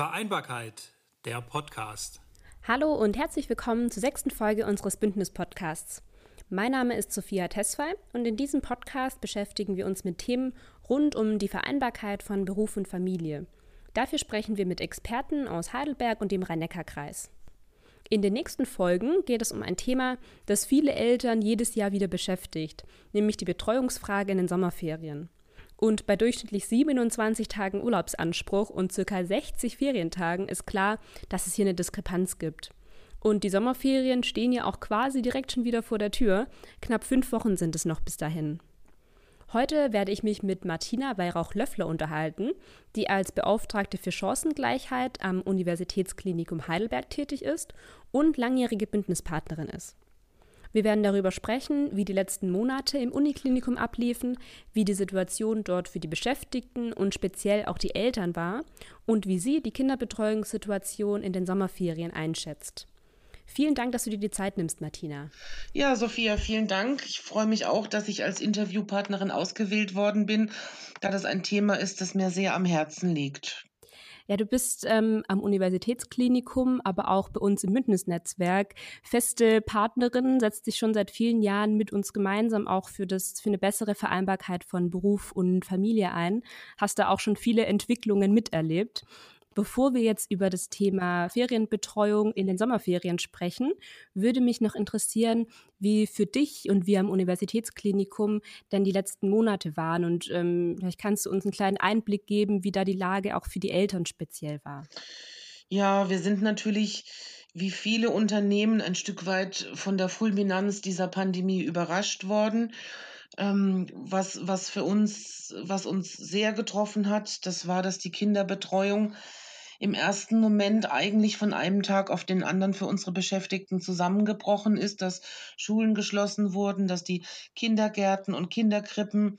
Vereinbarkeit, der Podcast. Hallo und herzlich willkommen zur sechsten Folge unseres Bündnis-Podcasts. Mein Name ist Sophia Tesfay und in diesem Podcast beschäftigen wir uns mit Themen rund um die Vereinbarkeit von Beruf und Familie. Dafür sprechen wir mit Experten aus Heidelberg und dem Rhein-Neckar-Kreis. In den nächsten Folgen geht es um ein Thema, das viele Eltern jedes Jahr wieder beschäftigt, nämlich die Betreuungsfrage in den Sommerferien. Und bei durchschnittlich 27 Tagen Urlaubsanspruch und ca. 60 Ferientagen ist klar, dass es hier eine Diskrepanz gibt. Und die Sommerferien stehen ja auch quasi direkt schon wieder vor der Tür. Knapp fünf Wochen sind es noch bis dahin. Heute werde ich mich mit Martina Weihrauch-Löffler unterhalten, die als Beauftragte für Chancengleichheit am Universitätsklinikum Heidelberg tätig ist und langjährige Bündnispartnerin ist. Wir werden darüber sprechen, wie die letzten Monate im Uniklinikum abliefen, wie die Situation dort für die Beschäftigten und speziell auch die Eltern war und wie sie die Kinderbetreuungssituation in den Sommerferien einschätzt. Vielen Dank, dass du dir die Zeit nimmst, Martina. Ja, Sophia, vielen Dank. Ich freue mich auch, dass ich als Interviewpartnerin ausgewählt worden bin, da das ein Thema ist, das mir sehr am Herzen liegt. Ja, du bist ähm, am Universitätsklinikum, aber auch bei uns im Bündnisnetzwerk feste Partnerin, setzt dich schon seit vielen Jahren mit uns gemeinsam auch für das für eine bessere Vereinbarkeit von Beruf und Familie ein. Hast da auch schon viele Entwicklungen miterlebt. Bevor wir jetzt über das Thema Ferienbetreuung in den Sommerferien sprechen, würde mich noch interessieren, wie für dich und wir am Universitätsklinikum denn die letzten Monate waren. Und ähm, vielleicht kannst du uns einen kleinen Einblick geben, wie da die Lage auch für die Eltern speziell war. Ja, wir sind natürlich wie viele Unternehmen ein Stück weit von der Fulminanz dieser Pandemie überrascht worden. Ähm, was, was für uns, was uns sehr getroffen hat, das war, dass die Kinderbetreuung im ersten Moment eigentlich von einem Tag auf den anderen für unsere Beschäftigten zusammengebrochen ist, dass Schulen geschlossen wurden, dass die Kindergärten und Kinderkrippen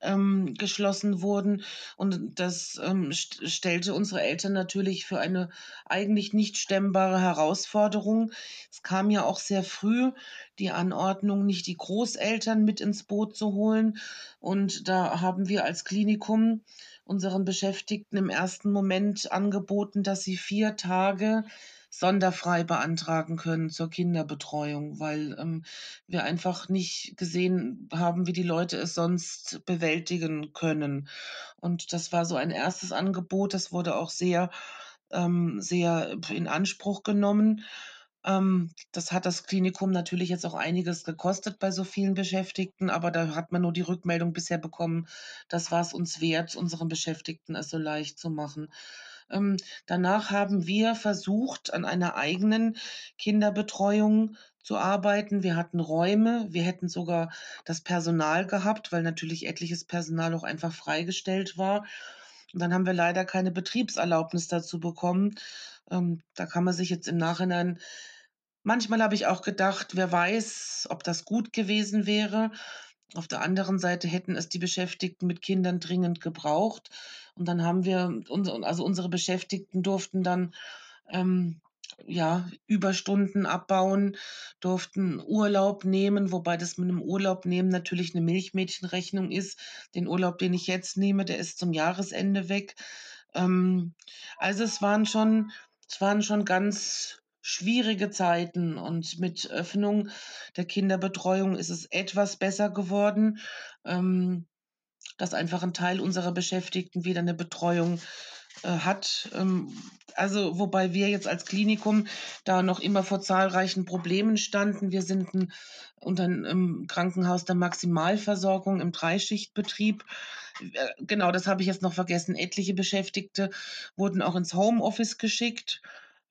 ähm, geschlossen wurden. Und das ähm, st stellte unsere Eltern natürlich für eine eigentlich nicht stemmbare Herausforderung. Es kam ja auch sehr früh die Anordnung, nicht die Großeltern mit ins Boot zu holen. Und da haben wir als Klinikum unseren Beschäftigten im ersten Moment angeboten, dass sie vier Tage sonderfrei beantragen können zur Kinderbetreuung, weil ähm, wir einfach nicht gesehen haben, wie die Leute es sonst bewältigen können. Und das war so ein erstes Angebot, das wurde auch sehr, ähm, sehr in Anspruch genommen. Ähm, das hat das Klinikum natürlich jetzt auch einiges gekostet bei so vielen Beschäftigten, aber da hat man nur die Rückmeldung bisher bekommen, das war es uns wert, unseren Beschäftigten es so leicht zu machen. Ähm, danach haben wir versucht, an einer eigenen Kinderbetreuung zu arbeiten. Wir hatten Räume, wir hätten sogar das Personal gehabt, weil natürlich etliches Personal auch einfach freigestellt war. Und dann haben wir leider keine Betriebserlaubnis dazu bekommen. Ähm, da kann man sich jetzt im Nachhinein Manchmal habe ich auch gedacht, wer weiß, ob das gut gewesen wäre. Auf der anderen Seite hätten es die Beschäftigten mit Kindern dringend gebraucht. Und dann haben wir, also unsere Beschäftigten durften dann ähm, ja, Überstunden abbauen, durften Urlaub nehmen, wobei das mit einem Urlaub nehmen natürlich eine Milchmädchenrechnung ist. Den Urlaub, den ich jetzt nehme, der ist zum Jahresende weg. Ähm, also es waren schon, es waren schon ganz schwierige Zeiten und mit Öffnung der Kinderbetreuung ist es etwas besser geworden, ähm, dass einfach ein Teil unserer Beschäftigten wieder eine Betreuung äh, hat. Ähm, also wobei wir jetzt als Klinikum da noch immer vor zahlreichen Problemen standen. Wir sind ein, unter einem Krankenhaus der Maximalversorgung im Dreischichtbetrieb. Äh, genau, das habe ich jetzt noch vergessen. Etliche Beschäftigte wurden auch ins Homeoffice geschickt.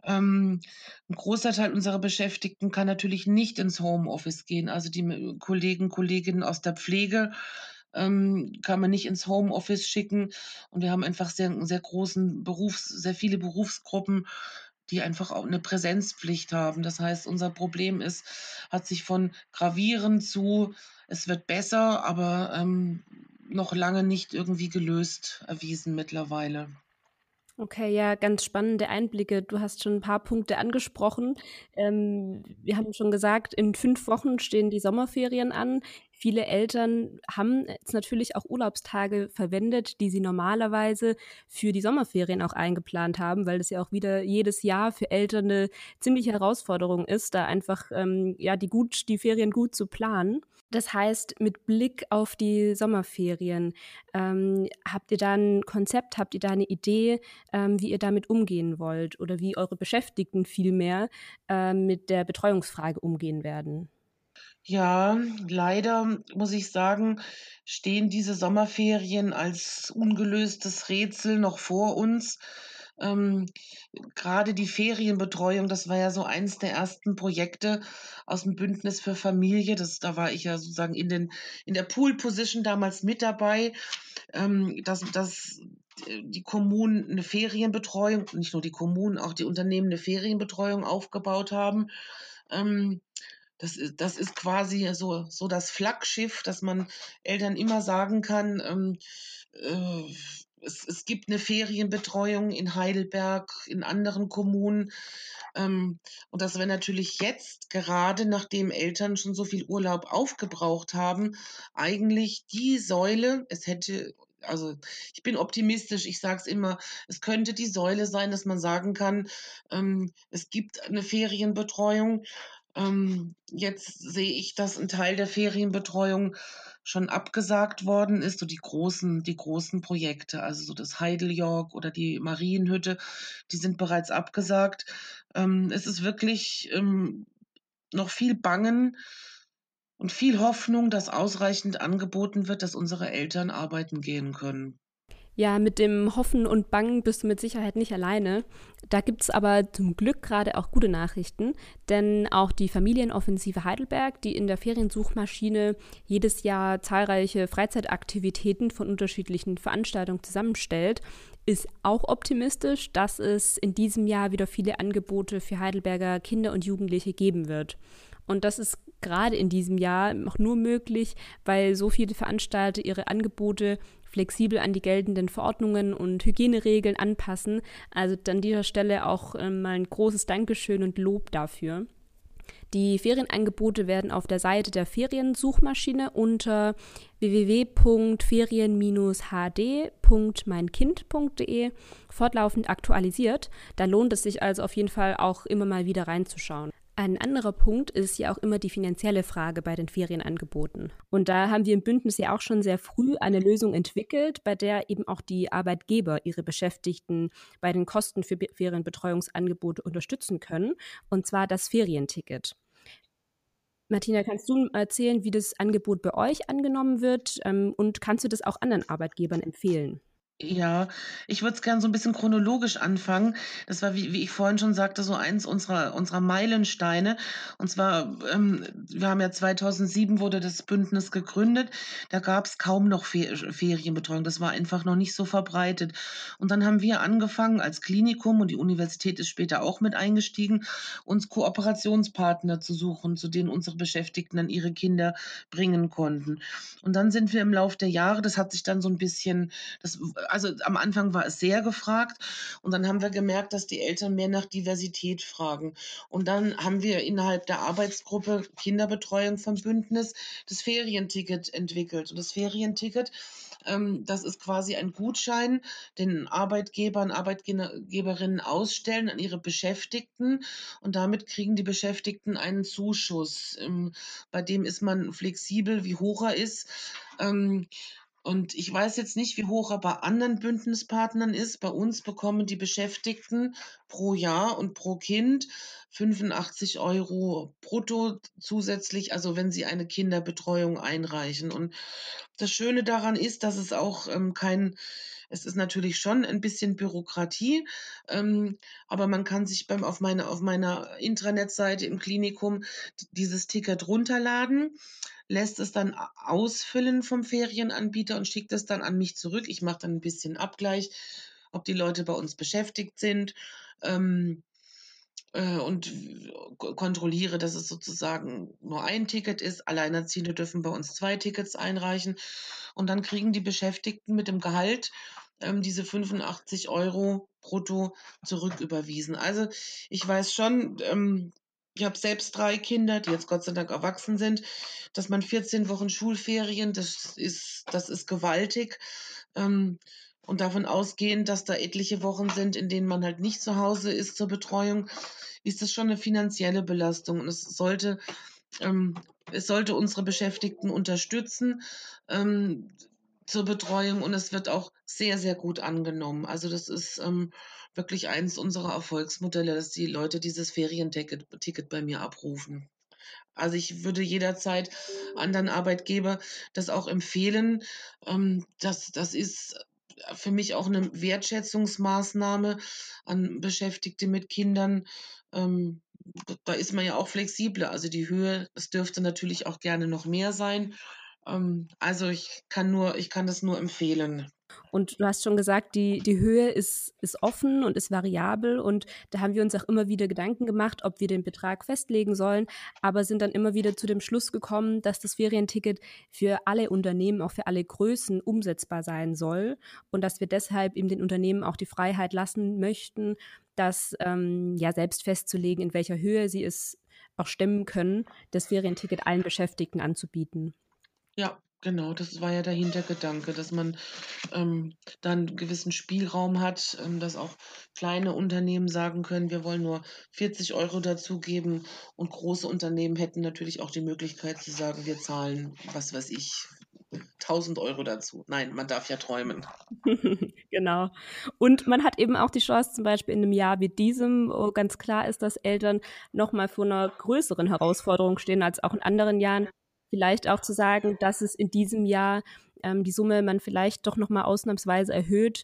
Ähm, ein großer Teil unserer Beschäftigten kann natürlich nicht ins Homeoffice gehen. Also die Kollegen, Kolleginnen aus der Pflege ähm, kann man nicht ins Homeoffice schicken. Und wir haben einfach sehr, sehr großen Berufs-, sehr viele Berufsgruppen, die einfach auch eine Präsenzpflicht haben. Das heißt, unser Problem ist, hat sich von gravierend zu, es wird besser, aber ähm, noch lange nicht irgendwie gelöst erwiesen mittlerweile. Okay, ja, ganz spannende Einblicke. Du hast schon ein paar Punkte angesprochen. Ähm, wir haben schon gesagt, in fünf Wochen stehen die Sommerferien an. Viele Eltern haben jetzt natürlich auch Urlaubstage verwendet, die sie normalerweise für die Sommerferien auch eingeplant haben, weil das ja auch wieder jedes Jahr für Eltern eine ziemliche Herausforderung ist, da einfach ähm, ja die gut die Ferien gut zu planen. Das heißt, mit Blick auf die Sommerferien, ähm, habt ihr da ein Konzept, habt ihr da eine Idee, ähm, wie ihr damit umgehen wollt oder wie eure Beschäftigten vielmehr äh, mit der Betreuungsfrage umgehen werden? Ja, leider muss ich sagen, stehen diese Sommerferien als ungelöstes Rätsel noch vor uns. Ähm, grade die Ferienbetreuung, das war ja so eins der ersten Projekte aus dem Bündnis für Familie. Das da war ich ja sozusagen in den in der Pool-Position damals mit dabei, ähm, dass dass die Kommunen eine Ferienbetreuung nicht nur die Kommunen, auch die Unternehmen eine Ferienbetreuung aufgebaut haben. Ähm, das ist das ist quasi so so das Flaggschiff, dass man Eltern immer sagen kann, ähm, äh, es es gibt eine Ferienbetreuung in Heidelberg, in anderen Kommunen. Ähm, und das wäre natürlich jetzt, gerade nachdem Eltern schon so viel Urlaub aufgebraucht haben, eigentlich die Säule es hätte also, ich bin optimistisch, ich sage es immer, es könnte die Säule sein, dass man sagen kann, ähm, es gibt eine Ferienbetreuung ähm, jetzt sehe ich, dass ein Teil der Ferienbetreuung schon abgesagt worden ist, so die großen die großen Projekte, also so das Heideljorg oder die Marienhütte, die sind bereits abgesagt. Ähm, es ist wirklich, ähm, noch viel Bangen und viel Hoffnung, dass ausreichend angeboten wird, dass unsere Eltern arbeiten gehen können. Ja, mit dem Hoffen und Bangen bist du mit Sicherheit nicht alleine. Da gibt es aber zum Glück gerade auch gute Nachrichten, denn auch die Familienoffensive Heidelberg, die in der Feriensuchmaschine jedes Jahr zahlreiche Freizeitaktivitäten von unterschiedlichen Veranstaltungen zusammenstellt, ist auch optimistisch, dass es in diesem Jahr wieder viele Angebote für Heidelberger Kinder und Jugendliche geben wird. Und das ist gerade in diesem Jahr auch nur möglich, weil so viele Veranstalter ihre Angebote flexibel an die geltenden Verordnungen und Hygieneregeln anpassen. Also an dieser Stelle auch äh, mal ein großes Dankeschön und Lob dafür. Die Ferienangebote werden auf der Seite der Feriensuchmaschine unter www.ferien-hd.meinkind.de fortlaufend aktualisiert. Da lohnt es sich also auf jeden Fall auch immer mal wieder reinzuschauen. Ein anderer Punkt ist ja auch immer die finanzielle Frage bei den Ferienangeboten. Und da haben wir im Bündnis ja auch schon sehr früh eine Lösung entwickelt, bei der eben auch die Arbeitgeber ihre Beschäftigten bei den Kosten für Ferienbetreuungsangebote unterstützen können, und zwar das Ferienticket. Martina, kannst du erzählen, wie das Angebot bei euch angenommen wird ähm, und kannst du das auch anderen Arbeitgebern empfehlen? Ja, ich würde es gern so ein bisschen chronologisch anfangen. Das war, wie wie ich vorhin schon sagte, so eins unserer unserer Meilensteine. Und zwar, ähm, wir haben ja 2007 wurde das Bündnis gegründet. Da gab es kaum noch Fe Ferienbetreuung. Das war einfach noch nicht so verbreitet. Und dann haben wir angefangen als Klinikum und die Universität ist später auch mit eingestiegen, uns Kooperationspartner zu suchen, zu denen unsere Beschäftigten dann ihre Kinder bringen konnten. Und dann sind wir im Lauf der Jahre das hat sich dann so ein bisschen das also am Anfang war es sehr gefragt und dann haben wir gemerkt, dass die Eltern mehr nach Diversität fragen. Und dann haben wir innerhalb der Arbeitsgruppe Kinderbetreuung vom Bündnis das Ferienticket entwickelt. Und das Ferienticket ähm, das ist quasi ein Gutschein, den Arbeitgebern, Arbeitgeberinnen ausstellen an ihre Beschäftigten und damit kriegen die Beschäftigten einen Zuschuss. Ähm, bei dem ist man flexibel, wie hoch er ist. Ähm, und ich weiß jetzt nicht, wie hoch er bei anderen Bündnispartnern ist. Bei uns bekommen die Beschäftigten pro Jahr und pro Kind 85 Euro brutto zusätzlich, also wenn sie eine Kinderbetreuung einreichen. Und das Schöne daran ist, dass es auch ähm, kein es ist natürlich schon ein bisschen Bürokratie, ähm, aber man kann sich beim auf meiner auf meiner Intranet-Seite im Klinikum dieses Ticket runterladen lässt es dann ausfüllen vom Ferienanbieter und schickt es dann an mich zurück. Ich mache dann ein bisschen Abgleich, ob die Leute bei uns beschäftigt sind. Ähm, äh, und kontrolliere, dass es sozusagen nur ein Ticket ist. Alleinerziehende dürfen bei uns zwei Tickets einreichen. Und dann kriegen die Beschäftigten mit dem Gehalt ähm, diese 85 Euro brutto zurücküberwiesen. Also ich weiß schon, ähm, ich habe selbst drei Kinder, die jetzt Gott sei Dank erwachsen sind, dass man 14 Wochen Schulferien, das ist, das ist gewaltig. Ähm, und davon ausgehend, dass da etliche Wochen sind, in denen man halt nicht zu Hause ist zur Betreuung, ist das schon eine finanzielle Belastung. Und es sollte, ähm, es sollte unsere Beschäftigten unterstützen ähm, zur Betreuung und es wird auch sehr, sehr gut angenommen. Also das ist ähm, wirklich eines unserer Erfolgsmodelle, dass die Leute dieses Ferienticket Ticket bei mir abrufen. Also ich würde jederzeit anderen Arbeitgeber das auch empfehlen. Ähm, das, das ist für mich auch eine Wertschätzungsmaßnahme an Beschäftigte mit Kindern. Ähm, da ist man ja auch flexibler. Also die Höhe, es dürfte natürlich auch gerne noch mehr sein. Ähm, also ich kann nur, ich kann das nur empfehlen. Und du hast schon gesagt, die, die Höhe ist, ist offen und ist variabel. Und da haben wir uns auch immer wieder Gedanken gemacht, ob wir den Betrag festlegen sollen, aber sind dann immer wieder zu dem Schluss gekommen, dass das Ferienticket für alle Unternehmen, auch für alle Größen umsetzbar sein soll und dass wir deshalb eben den Unternehmen auch die Freiheit lassen möchten, das ähm, ja selbst festzulegen, in welcher Höhe sie es auch stemmen können, das Ferienticket allen Beschäftigten anzubieten. Ja, Genau, das war ja der Hintergedanke, dass man ähm, dann einen gewissen Spielraum hat, ähm, dass auch kleine Unternehmen sagen können, wir wollen nur 40 Euro dazugeben und große Unternehmen hätten natürlich auch die Möglichkeit zu sagen, wir zahlen, was weiß ich, 1000 Euro dazu. Nein, man darf ja träumen. genau. Und man hat eben auch die Chance, zum Beispiel in einem Jahr wie diesem, wo ganz klar ist, dass Eltern nochmal vor einer größeren Herausforderung stehen als auch in anderen Jahren, vielleicht auch zu sagen, dass es in diesem Jahr ähm, die Summe man vielleicht doch nochmal ausnahmsweise erhöht,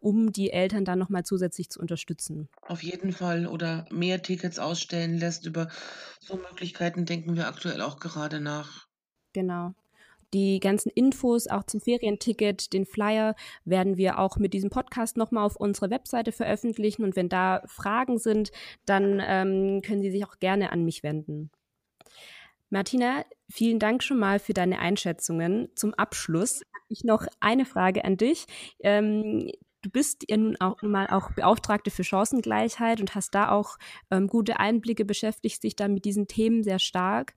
um die Eltern dann nochmal zusätzlich zu unterstützen. Auf jeden Fall oder mehr Tickets ausstellen lässt. Über so Möglichkeiten denken wir aktuell auch gerade nach. Genau. Die ganzen Infos auch zum Ferienticket, den Flyer werden wir auch mit diesem Podcast nochmal auf unserer Webseite veröffentlichen. Und wenn da Fragen sind, dann ähm, können Sie sich auch gerne an mich wenden. Martina, vielen Dank schon mal für deine Einschätzungen. Zum Abschluss habe ich noch eine Frage an dich. Ähm, du bist ja nun auch mal auch Beauftragte für Chancengleichheit und hast da auch ähm, gute Einblicke, beschäftigst dich da mit diesen Themen sehr stark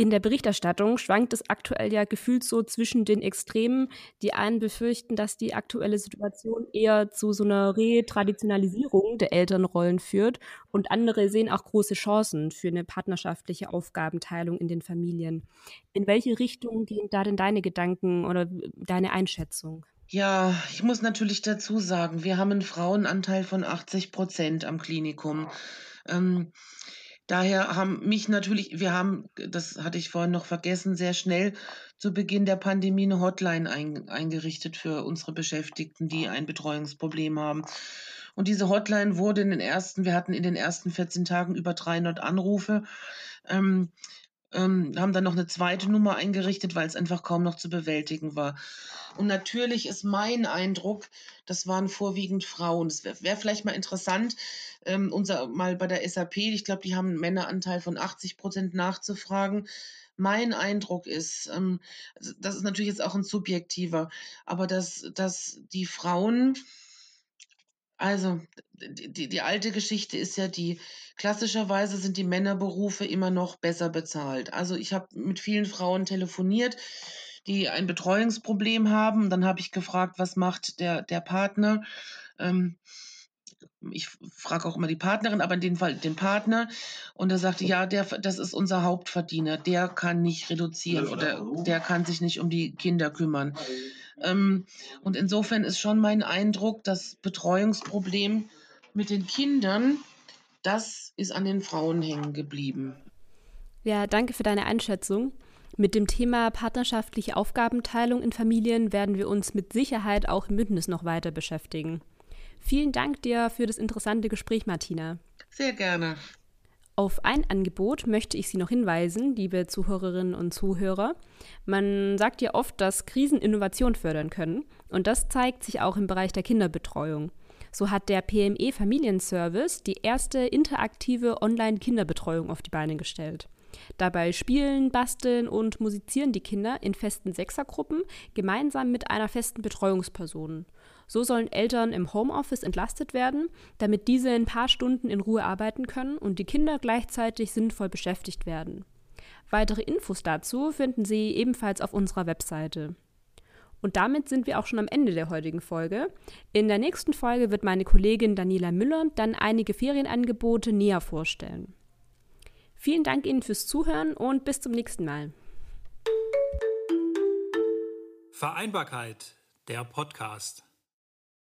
in der Berichterstattung schwankt es aktuell ja gefühlt so zwischen den Extremen. Die einen befürchten, dass die aktuelle Situation eher zu so einer Retraditionalisierung der Elternrollen führt und andere sehen auch große Chancen für eine partnerschaftliche Aufgabenteilung in den Familien. In welche Richtung gehen da denn deine Gedanken oder deine Einschätzung? Ja, ich muss natürlich dazu sagen, wir haben einen Frauenanteil von 80 Prozent am Klinikum. Ähm, Daher haben mich natürlich, wir haben, das hatte ich vorhin noch vergessen, sehr schnell zu Beginn der Pandemie eine Hotline ein, eingerichtet für unsere Beschäftigten, die ein Betreuungsproblem haben. Und diese Hotline wurde in den ersten, wir hatten in den ersten 14 Tagen über 300 Anrufe. Ähm, ähm, haben dann noch eine zweite Nummer eingerichtet, weil es einfach kaum noch zu bewältigen war. Und natürlich ist mein Eindruck, das waren vorwiegend Frauen. Es wäre wär vielleicht mal interessant, ähm, unser mal bei der SAP, ich glaube, die haben einen Männeranteil von 80 Prozent nachzufragen. Mein Eindruck ist, ähm, das ist natürlich jetzt auch ein subjektiver, aber dass, dass die Frauen also, die, die alte Geschichte ist ja die, klassischerweise sind die Männerberufe immer noch besser bezahlt. Also ich habe mit vielen Frauen telefoniert, die ein Betreuungsproblem haben. Dann habe ich gefragt, was macht der, der Partner? Ähm, ich frage auch immer die Partnerin, aber in dem Fall den Partner. Und er sagte, ja, der, das ist unser Hauptverdiener. Der kann nicht reduzieren oder der kann sich nicht um die Kinder kümmern. Ähm, und insofern ist schon mein Eindruck, das Betreuungsproblem mit den Kindern, das ist an den Frauen hängen geblieben. Ja, danke für deine Einschätzung. Mit dem Thema partnerschaftliche Aufgabenteilung in Familien werden wir uns mit Sicherheit auch im Bündnis noch weiter beschäftigen. Vielen Dank dir für das interessante Gespräch, Martina. Sehr gerne. Auf ein Angebot möchte ich Sie noch hinweisen, liebe Zuhörerinnen und Zuhörer. Man sagt ja oft, dass Krisen Innovation fördern können. Und das zeigt sich auch im Bereich der Kinderbetreuung. So hat der PME Familienservice die erste interaktive Online-Kinderbetreuung auf die Beine gestellt. Dabei spielen, basteln und musizieren die Kinder in festen Sechsergruppen gemeinsam mit einer festen Betreuungsperson. So sollen Eltern im Homeoffice entlastet werden, damit diese ein paar Stunden in Ruhe arbeiten können und die Kinder gleichzeitig sinnvoll beschäftigt werden. Weitere Infos dazu finden Sie ebenfalls auf unserer Webseite. Und damit sind wir auch schon am Ende der heutigen Folge. In der nächsten Folge wird meine Kollegin Daniela Müller dann einige Ferienangebote näher vorstellen. Vielen Dank Ihnen fürs Zuhören und bis zum nächsten Mal. Vereinbarkeit, der Podcast.